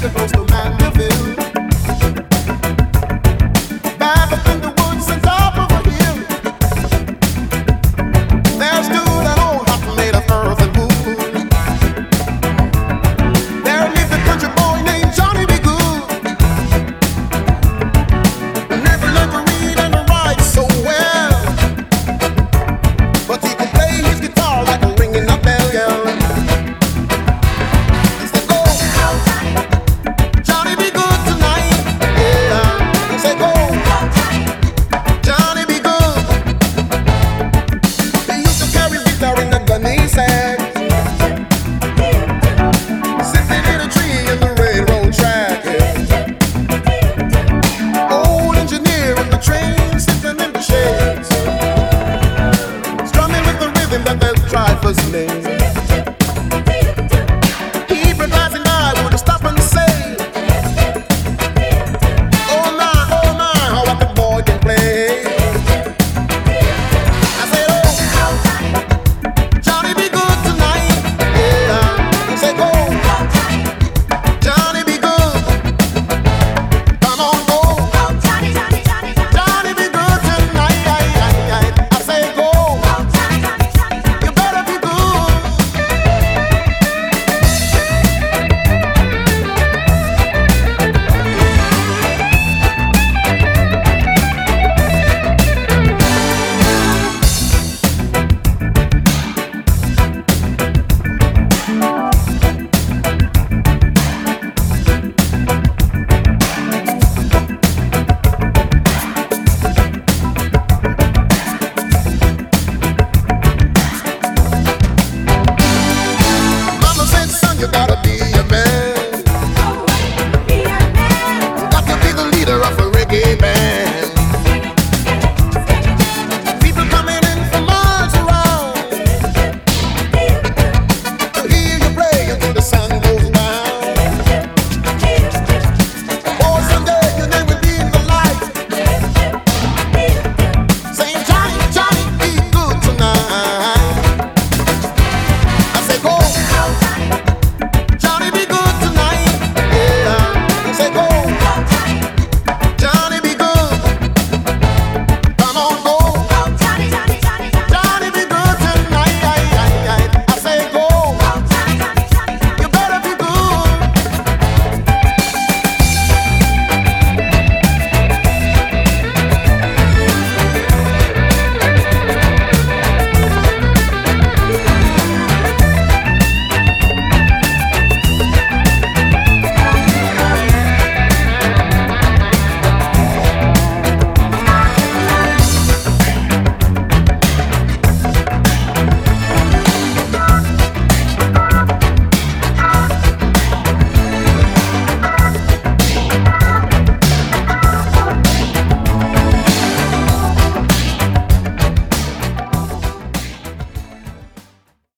the most